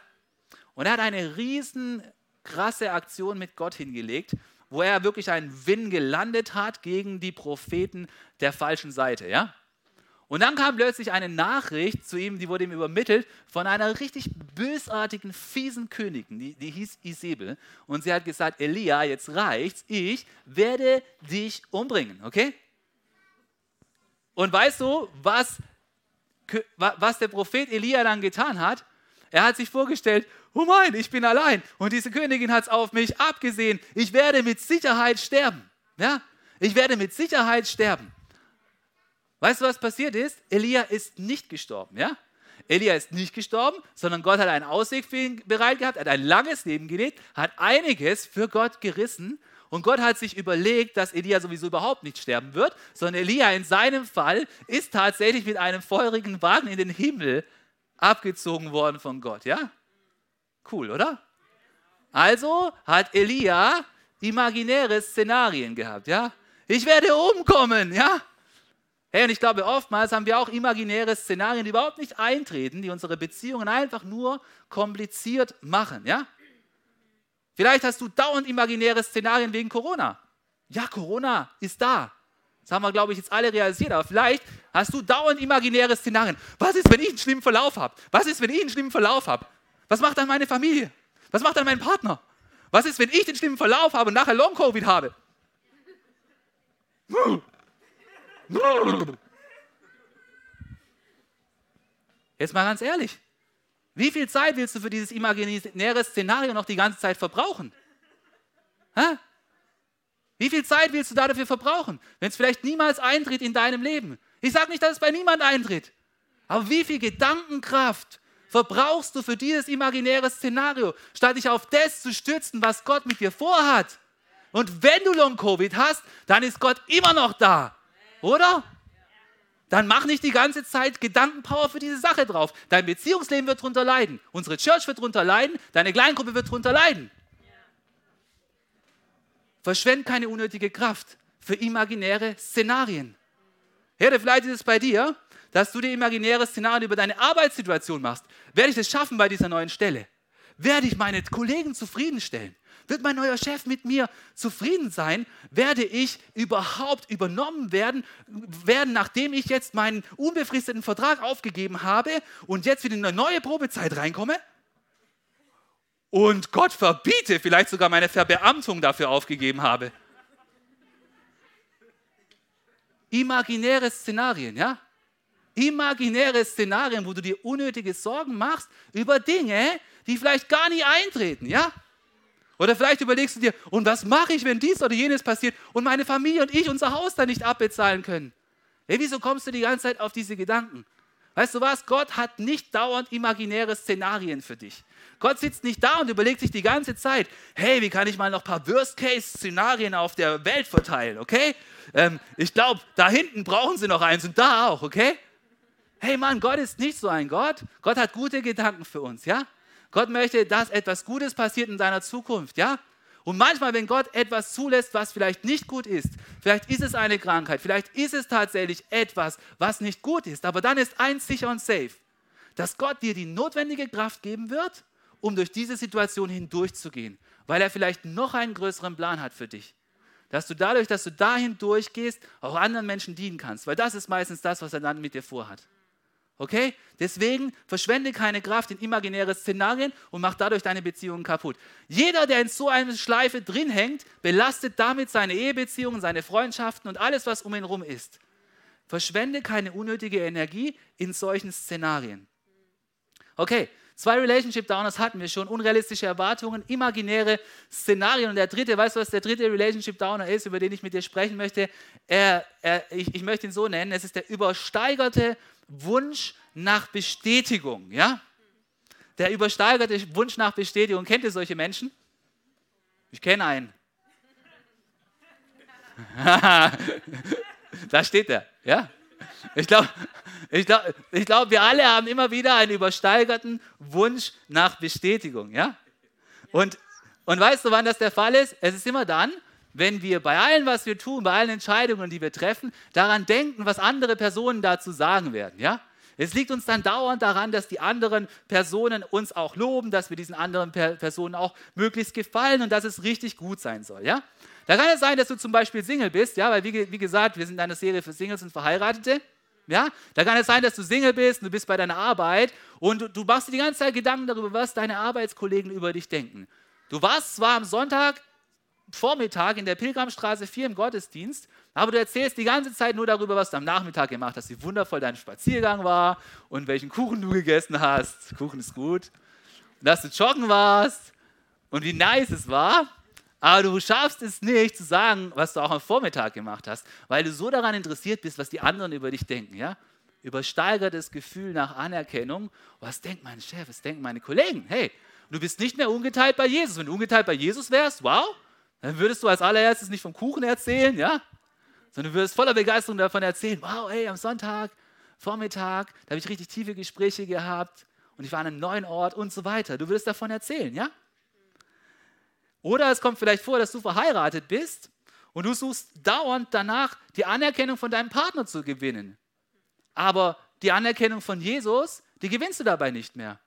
Und er hat eine riesen krasse Aktion mit Gott hingelegt wo er wirklich einen Win gelandet hat gegen die Propheten der falschen Seite. Ja? Und dann kam plötzlich eine Nachricht zu ihm, die wurde ihm übermittelt von einer richtig bösartigen, fiesen Königin, die, die hieß Isabel. Und sie hat gesagt, Elia, jetzt reicht's, ich werde dich umbringen, okay? Und weißt du, was, was der Prophet Elia dann getan hat? Er hat sich vorgestellt, oh mein, ich bin allein und diese Königin hat es auf mich abgesehen. Ich werde mit Sicherheit sterben. Ja? Ich werde mit Sicherheit sterben. Weißt du, was passiert ist? Elia ist nicht gestorben, ja? Elia ist nicht gestorben, sondern Gott hat einen Ausweg für ihn bereit gehabt, hat ein langes Leben gelebt, hat einiges für Gott gerissen und Gott hat sich überlegt, dass Elia sowieso überhaupt nicht sterben wird, sondern Elia in seinem Fall ist tatsächlich mit einem feurigen Wagen in den Himmel abgezogen worden von Gott, ja? Cool, oder? Also hat Elia imaginäre Szenarien gehabt, ja? Ich werde umkommen, ja? Hey, und ich glaube, oftmals haben wir auch imaginäre Szenarien, die überhaupt nicht eintreten, die unsere Beziehungen einfach nur kompliziert machen, ja? Vielleicht hast du dauernd imaginäre Szenarien wegen Corona. Ja, Corona ist da. Das haben wir, glaube ich, jetzt alle realisiert. Aber vielleicht hast du dauernd imaginäre Szenarien. Was ist, wenn ich einen schlimmen Verlauf habe? Was ist, wenn ich einen schlimmen Verlauf habe? Was macht dann meine Familie? Was macht dann mein Partner? Was ist, wenn ich den schlimmen Verlauf habe und nachher Long-Covid habe? Jetzt mal ganz ehrlich. Wie viel Zeit willst du für dieses imaginäre Szenario noch die ganze Zeit verbrauchen? Hä? Wie viel Zeit willst du dafür verbrauchen, wenn es vielleicht niemals eintritt in deinem Leben? Ich sage nicht, dass es bei niemand eintritt. Aber wie viel Gedankenkraft verbrauchst du für dieses imaginäre Szenario, statt dich auf das zu stützen, was Gott mit dir vorhat? Und wenn du Long-Covid hast, dann ist Gott immer noch da. Oder? Dann mach nicht die ganze Zeit Gedankenpower für diese Sache drauf. Dein Beziehungsleben wird darunter leiden. Unsere Church wird darunter leiden. Deine Kleingruppe wird darunter leiden. Verschwend keine unnötige Kraft für imaginäre Szenarien. Herde, vielleicht ist es bei dir, dass du dir imaginäre Szenarien über deine Arbeitssituation machst. Werde ich das schaffen bei dieser neuen Stelle? Werde ich meine Kollegen zufriedenstellen? Wird mein neuer Chef mit mir zufrieden sein? Werde ich überhaupt übernommen werden, werden, nachdem ich jetzt meinen unbefristeten Vertrag aufgegeben habe und jetzt wieder in eine neue Probezeit reinkomme? Und Gott verbiete, vielleicht sogar meine Verbeamtung dafür aufgegeben habe. Imaginäre Szenarien, ja? Imaginäre Szenarien, wo du dir unnötige Sorgen machst über Dinge, die vielleicht gar nie eintreten, ja? Oder vielleicht überlegst du dir, und was mache ich, wenn dies oder jenes passiert und meine Familie und ich unser Haus dann nicht abbezahlen können? Hey, wieso kommst du die ganze Zeit auf diese Gedanken? Weißt du was? Gott hat nicht dauernd imaginäre Szenarien für dich. Gott sitzt nicht da und überlegt sich die ganze Zeit, hey, wie kann ich mal noch ein paar Worst-Case-Szenarien auf der Welt verteilen, okay? Ähm, ich glaube, da hinten brauchen sie noch eins und da auch, okay? Hey Mann, Gott ist nicht so ein Gott. Gott hat gute Gedanken für uns, ja? Gott möchte, dass etwas Gutes passiert in deiner Zukunft, ja? Und manchmal, wenn Gott etwas zulässt, was vielleicht nicht gut ist, vielleicht ist es eine Krankheit, vielleicht ist es tatsächlich etwas, was nicht gut ist, aber dann ist eins sicher und safe, dass Gott dir die notwendige Kraft geben wird, um durch diese Situation hindurchzugehen, weil er vielleicht noch einen größeren Plan hat für dich. Dass du dadurch, dass du dahin durchgehst, auch anderen Menschen dienen kannst, weil das ist meistens das, was er dann mit dir vorhat. Okay? Deswegen verschwende keine Kraft in imaginäre Szenarien und mach dadurch deine Beziehungen kaputt. Jeder, der in so einer Schleife drin hängt, belastet damit seine Ehebeziehungen, seine Freundschaften und alles, was um ihn herum ist. Verschwende keine unnötige Energie in solchen Szenarien. Okay, zwei Relationship Downers hatten wir schon, unrealistische Erwartungen, imaginäre Szenarien. Und der dritte, weißt du, was der dritte Relationship Downer ist, über den ich mit dir sprechen möchte? Er, er, ich, ich möchte ihn so nennen, es ist der übersteigerte Wunsch nach Bestätigung, ja? Der übersteigerte Wunsch nach Bestätigung. Kennt ihr solche Menschen? Ich kenne einen. *laughs* da steht er, ja? Ich glaube, ich glaub, ich glaub, wir alle haben immer wieder einen übersteigerten Wunsch nach Bestätigung, ja? Und, und weißt du, wann das der Fall ist? Es ist immer dann, wenn wir bei allem, was wir tun, bei allen Entscheidungen, die wir treffen, daran denken, was andere Personen dazu sagen werden, ja? Es liegt uns dann dauernd daran, dass die anderen Personen uns auch loben, dass wir diesen anderen Personen auch möglichst gefallen und dass es richtig gut sein soll, ja? Da kann es sein, dass du zum Beispiel Single bist, ja, weil wie, wie gesagt, wir sind in einer Serie für Singles und Verheiratete. Ja, da kann es sein, dass du Single bist, und du bist bei deiner Arbeit und du, du machst dir die ganze Zeit Gedanken darüber, was deine Arbeitskollegen über dich denken. Du warst zwar am Sonntag Vormittag in der Pilgramstraße 4 im Gottesdienst, aber du erzählst die ganze Zeit nur darüber, was du am Nachmittag gemacht hast, wie wundervoll dein Spaziergang war und welchen Kuchen du gegessen hast. Kuchen ist gut. Und dass du joggen warst und wie nice es war. Aber du schaffst es nicht zu sagen, was du auch am Vormittag gemacht hast, weil du so daran interessiert bist, was die anderen über dich denken. Ja? Übersteigertes Gefühl nach Anerkennung. Was denkt mein Chef? Was denken meine Kollegen? Hey, du bist nicht mehr ungeteilt bei Jesus. Wenn du ungeteilt bei Jesus wärst, wow, dann würdest du als allererstes nicht vom Kuchen erzählen, ja? Sondern du würdest voller Begeisterung davon erzählen, wow, ey, am Sonntag, Vormittag, da habe ich richtig tiefe Gespräche gehabt und ich war an einem neuen Ort und so weiter. Du würdest davon erzählen, ja? Oder es kommt vielleicht vor, dass du verheiratet bist und du suchst dauernd danach, die Anerkennung von deinem Partner zu gewinnen. Aber die Anerkennung von Jesus, die gewinnst du dabei nicht mehr.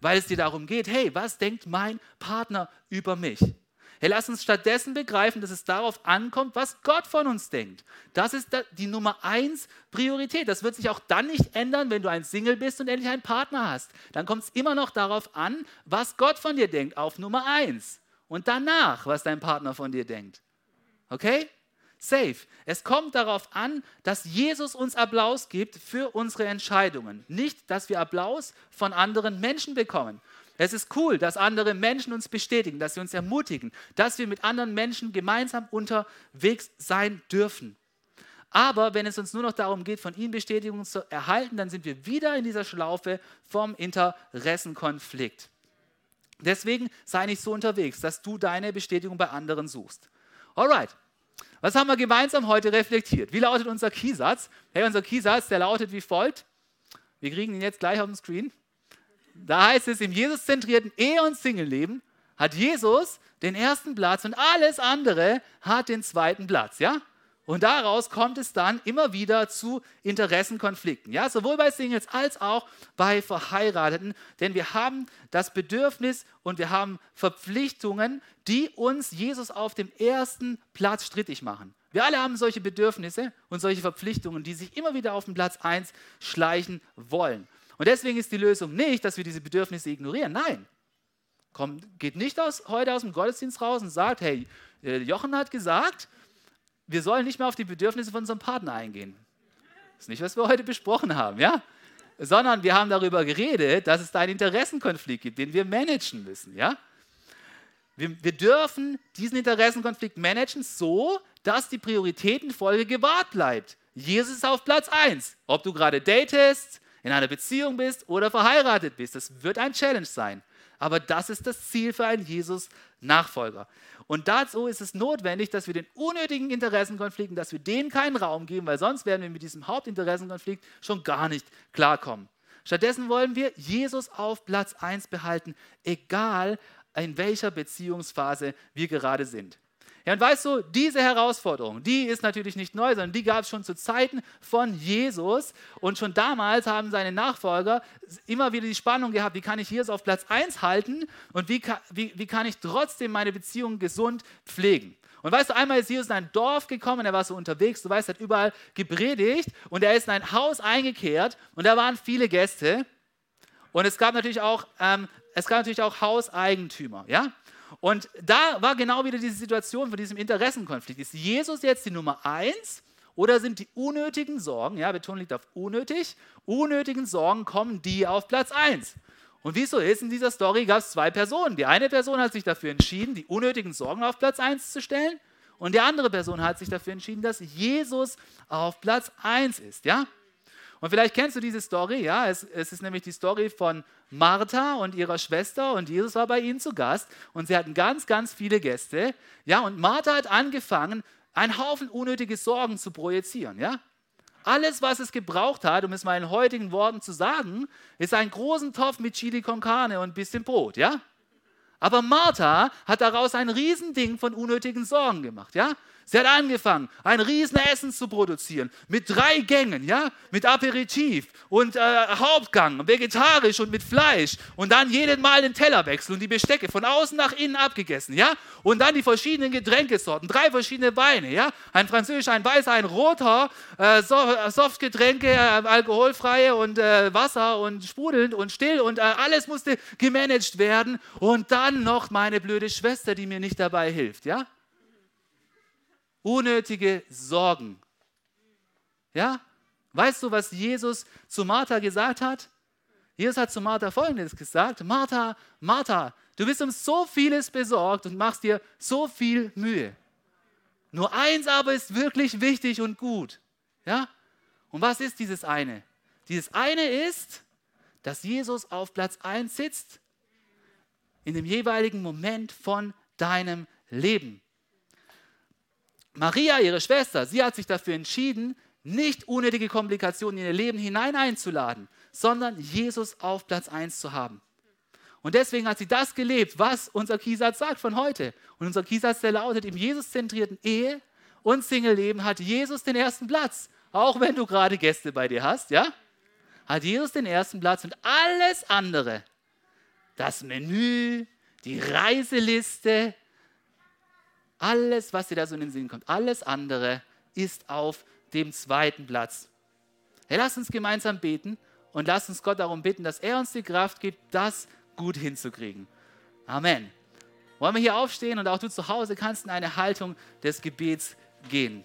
Weil es dir darum geht, hey, was denkt mein Partner über mich? Hey, lass uns stattdessen begreifen, dass es darauf ankommt, was Gott von uns denkt. Das ist die Nummer eins Priorität. Das wird sich auch dann nicht ändern, wenn du ein Single bist und endlich einen Partner hast. Dann kommt es immer noch darauf an, was Gott von dir denkt, auf Nummer eins und danach, was dein Partner von dir denkt. Okay? Safe. Es kommt darauf an, dass Jesus uns Applaus gibt für unsere Entscheidungen. Nicht, dass wir Applaus von anderen Menschen bekommen. Es ist cool, dass andere Menschen uns bestätigen, dass sie uns ermutigen, dass wir mit anderen Menschen gemeinsam unterwegs sein dürfen. Aber wenn es uns nur noch darum geht, von ihnen Bestätigung zu erhalten, dann sind wir wieder in dieser Schlaufe vom Interessenkonflikt. Deswegen sei nicht so unterwegs, dass du deine Bestätigung bei anderen suchst. Alright. Was haben wir gemeinsam heute reflektiert? Wie lautet unser Keysatz? Hey, unser Keysatz, der lautet wie folgt. Wir kriegen ihn jetzt gleich auf dem Screen. Da heißt es, im Jesus-zentrierten Ehe- und Single-Leben hat Jesus den ersten Platz und alles andere hat den zweiten Platz. Ja? Und daraus kommt es dann immer wieder zu Interessenkonflikten, ja, sowohl bei Singles als auch bei Verheirateten, denn wir haben das Bedürfnis und wir haben Verpflichtungen, die uns Jesus auf dem ersten Platz strittig machen. Wir alle haben solche Bedürfnisse und solche Verpflichtungen, die sich immer wieder auf den Platz 1 schleichen wollen. Und deswegen ist die Lösung nicht, dass wir diese Bedürfnisse ignorieren. Nein. Kommt, geht nicht aus, heute aus dem Gottesdienst raus und sagt, hey, äh, Jochen hat gesagt, wir sollen nicht mehr auf die Bedürfnisse von unserem Partner eingehen. Das ist nicht, was wir heute besprochen haben, ja? Sondern wir haben darüber geredet, dass es da einen Interessenkonflikt gibt, den wir managen müssen, ja? Wir, wir dürfen diesen Interessenkonflikt managen so, dass die Prioritätenfolge gewahrt bleibt. Jesus ist auf Platz 1. Ob du gerade datest, in einer Beziehung bist oder verheiratet bist. Das wird ein Challenge sein. Aber das ist das Ziel für einen Jesus-Nachfolger. Und dazu ist es notwendig, dass wir den unnötigen Interessenkonflikten, dass wir denen keinen Raum geben, weil sonst werden wir mit diesem Hauptinteressenkonflikt schon gar nicht klarkommen. Stattdessen wollen wir Jesus auf Platz 1 behalten, egal in welcher Beziehungsphase wir gerade sind. Ja, und weißt du, diese Herausforderung, die ist natürlich nicht neu, sondern die gab es schon zu Zeiten von Jesus. Und schon damals haben seine Nachfolger immer wieder die Spannung gehabt, wie kann ich Jesus auf Platz 1 halten und wie kann, wie, wie kann ich trotzdem meine Beziehung gesund pflegen. Und weißt du, einmal ist Jesus in ein Dorf gekommen, er war so unterwegs, du weißt, er hat überall gepredigt und er ist in ein Haus eingekehrt und da waren viele Gäste. Und es gab natürlich auch, ähm, es gab natürlich auch Hauseigentümer, ja? Und da war genau wieder diese Situation von diesem Interessenkonflikt. Ist Jesus jetzt die Nummer eins oder sind die unnötigen Sorgen, ja, Betonung liegt auf unnötig, unnötigen Sorgen kommen die auf Platz eins? Und wie es so ist, in dieser Story gab es zwei Personen. Die eine Person hat sich dafür entschieden, die unnötigen Sorgen auf Platz eins zu stellen. Und die andere Person hat sich dafür entschieden, dass Jesus auf Platz eins ist, ja? Und vielleicht kennst du diese Story, ja, es, es, ist nämlich die Story von Martha und ihrer Schwester und Jesus war bei ihnen zu Gast und sie hatten ganz, ganz viele Gäste, ja, und Martha hat angefangen, einen Haufen unnötige Sorgen zu projizieren, ja. Alles, was es gebraucht hat, um es mal in heutigen Worten zu sagen, ist einen großen Topf mit Chili con Carne und ein bisschen Brot, ja. Aber Martha hat daraus ein Riesending von unnötigen Sorgen gemacht, ja. Sie hat angefangen, ein Riesenessen zu produzieren mit drei Gängen, ja, mit Aperitif und äh, Hauptgang, vegetarisch und mit Fleisch und dann jeden Mal den Tellerwechsel und die Bestecke von außen nach innen abgegessen, ja, und dann die verschiedenen Getränkesorten, drei verschiedene Weine, ja, ein französischer, ein weißer, ein roter, äh, Softgetränke, äh, alkoholfreie und äh, Wasser und sprudelnd und still und äh, alles musste gemanagt werden. Und dann noch meine blöde Schwester, die mir nicht dabei hilft, ja unnötige Sorgen. Ja? Weißt du, was Jesus zu Martha gesagt hat? Jesus hat zu Martha Folgendes gesagt: Martha, Martha, du bist um so vieles besorgt und machst dir so viel Mühe. Nur eins aber ist wirklich wichtig und gut. Ja? Und was ist dieses eine? Dieses eine ist, dass Jesus auf Platz 1 sitzt in dem jeweiligen Moment von deinem Leben. Maria, ihre Schwester, sie hat sich dafür entschieden, nicht unnötige Komplikationen in ihr Leben hinein einzuladen, sondern Jesus auf Platz 1 zu haben. Und deswegen hat sie das gelebt, was unser Kiesatz sagt von heute. Und unser Kiesatz, der lautet, im Jesus-zentrierten Ehe- und Single-Leben hat Jesus den ersten Platz. Auch wenn du gerade Gäste bei dir hast, ja? Hat Jesus den ersten Platz und alles andere, das Menü, die Reiseliste, alles, was dir da so in den Sinn kommt, alles andere ist auf dem zweiten Platz. Hey, lass uns gemeinsam beten und lass uns Gott darum bitten, dass er uns die Kraft gibt, das gut hinzukriegen. Amen. Wollen wir hier aufstehen und auch du zu Hause kannst in eine Haltung des Gebets gehen.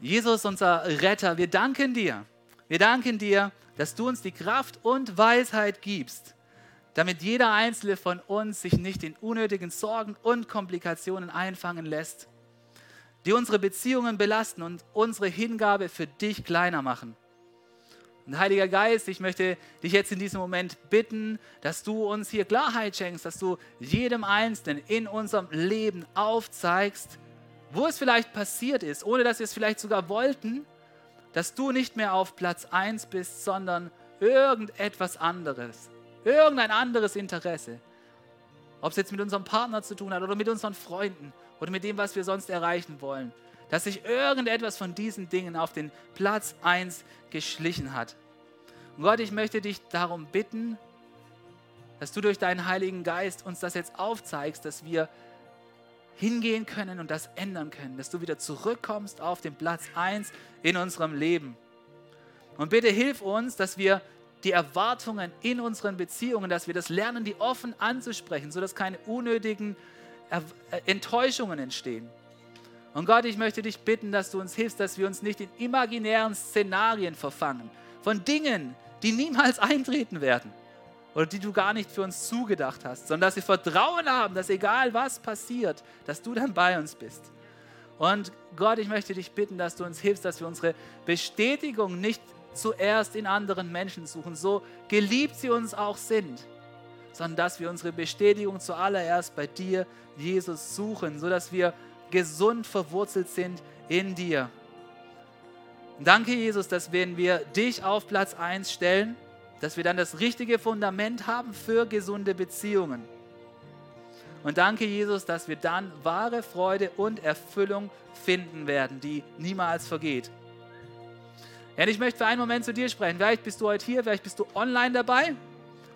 Jesus, unser Retter, wir danken dir. Wir danken dir, dass du uns die Kraft und Weisheit gibst, damit jeder einzelne von uns sich nicht in unnötigen Sorgen und Komplikationen einfangen lässt, die unsere Beziehungen belasten und unsere Hingabe für dich kleiner machen. Und Heiliger Geist, ich möchte dich jetzt in diesem Moment bitten, dass du uns hier Klarheit schenkst, dass du jedem Einzelnen in unserem Leben aufzeigst, wo es vielleicht passiert ist, ohne dass wir es vielleicht sogar wollten, dass du nicht mehr auf Platz 1 bist, sondern irgendetwas anderes irgendein anderes Interesse. Ob es jetzt mit unserem Partner zu tun hat oder mit unseren Freunden oder mit dem, was wir sonst erreichen wollen. Dass sich irgendetwas von diesen Dingen auf den Platz 1 geschlichen hat. Und Gott, ich möchte dich darum bitten, dass du durch deinen Heiligen Geist uns das jetzt aufzeigst, dass wir hingehen können und das ändern können, dass du wieder zurückkommst auf den Platz 1 in unserem Leben. Und bitte hilf uns, dass wir die Erwartungen in unseren Beziehungen, dass wir das lernen, die offen anzusprechen, sodass keine unnötigen äh, Enttäuschungen entstehen. Und Gott, ich möchte dich bitten, dass du uns hilfst, dass wir uns nicht in imaginären Szenarien verfangen, von Dingen, die niemals *laughs* eintreten werden oder die du gar nicht für uns zugedacht hast, sondern dass wir Vertrauen haben, dass egal was passiert, dass du dann bei uns bist. Und Gott, ich möchte dich bitten, dass du uns hilfst, dass wir unsere Bestätigung nicht zuerst in anderen Menschen suchen, so geliebt sie uns auch sind, sondern dass wir unsere Bestätigung zuallererst bei dir, Jesus, suchen, sodass wir gesund verwurzelt sind in dir. danke, Jesus, dass wenn wir dich auf Platz 1 stellen, dass wir dann das richtige Fundament haben für gesunde Beziehungen. Und danke, Jesus, dass wir dann wahre Freude und Erfüllung finden werden, die niemals vergeht. Und ich möchte für einen Moment zu dir sprechen. Vielleicht bist du heute hier, vielleicht bist du online dabei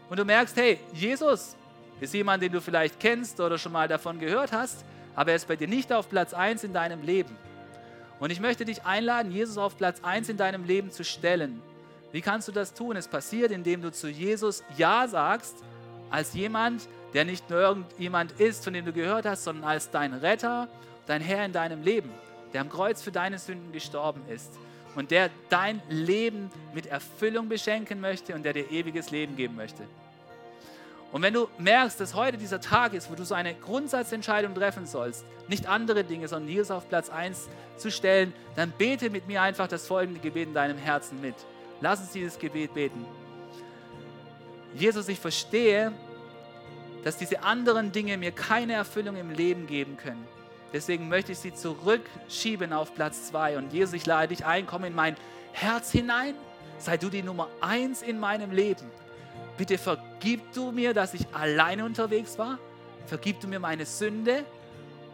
und du merkst, hey, Jesus ist jemand, den du vielleicht kennst oder schon mal davon gehört hast, aber er ist bei dir nicht auf Platz 1 in deinem Leben. Und ich möchte dich einladen, Jesus auf Platz 1 in deinem Leben zu stellen. Wie kannst du das tun? Es passiert, indem du zu Jesus Ja sagst, als jemand, der nicht nur irgendjemand ist, von dem du gehört hast, sondern als dein Retter, dein Herr in deinem Leben, der am Kreuz für deine Sünden gestorben ist und der dein Leben mit Erfüllung beschenken möchte und der dir ewiges Leben geben möchte. Und wenn du merkst, dass heute dieser Tag ist, wo du so eine Grundsatzentscheidung treffen sollst, nicht andere Dinge, sondern Jesus auf Platz 1 zu stellen, dann bete mit mir einfach das folgende Gebet in deinem Herzen mit. Lass uns dieses Gebet beten. Jesus, ich verstehe, dass diese anderen Dinge mir keine Erfüllung im Leben geben können. Deswegen möchte ich sie zurückschieben auf Platz 2. Und Jesus, ich lade dich ein, komm in mein Herz hinein. Sei du die Nummer 1 in meinem Leben. Bitte vergib du mir, dass ich alleine unterwegs war. Vergib du mir meine Sünde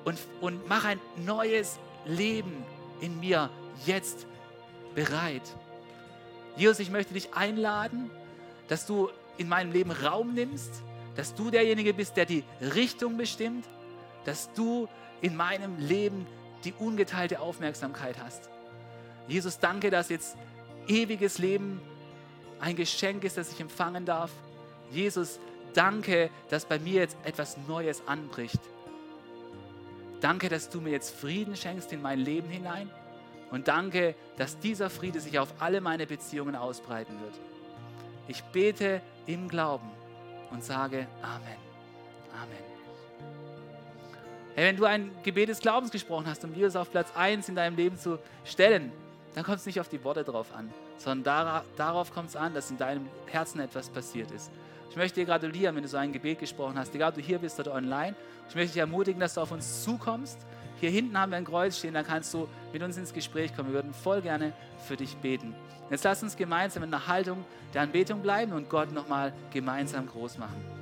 und, und mach ein neues Leben in mir jetzt bereit. Jesus, ich möchte dich einladen, dass du in meinem Leben Raum nimmst, dass du derjenige bist, der die Richtung bestimmt, dass du in meinem Leben die ungeteilte Aufmerksamkeit hast. Jesus, danke, dass jetzt ewiges Leben ein Geschenk ist, das ich empfangen darf. Jesus, danke, dass bei mir jetzt etwas Neues anbricht. Danke, dass du mir jetzt Frieden schenkst in mein Leben hinein. Und danke, dass dieser Friede sich auf alle meine Beziehungen ausbreiten wird. Ich bete im Glauben und sage Amen. Amen. Hey, wenn du ein Gebet des Glaubens gesprochen hast, um Jesus auf Platz 1 in deinem Leben zu stellen, dann kommt es nicht auf die Worte drauf an, sondern darauf kommt es an, dass in deinem Herzen etwas passiert ist. Ich möchte dir gratulieren, wenn du so ein Gebet gesprochen hast, egal ob du hier bist oder online. Ich möchte dich ermutigen, dass du auf uns zukommst. Hier hinten haben wir ein Kreuz stehen, da kannst du mit uns ins Gespräch kommen. Wir würden voll gerne für dich beten. Jetzt lass uns gemeinsam in einer Haltung der Anbetung bleiben und Gott nochmal gemeinsam groß machen.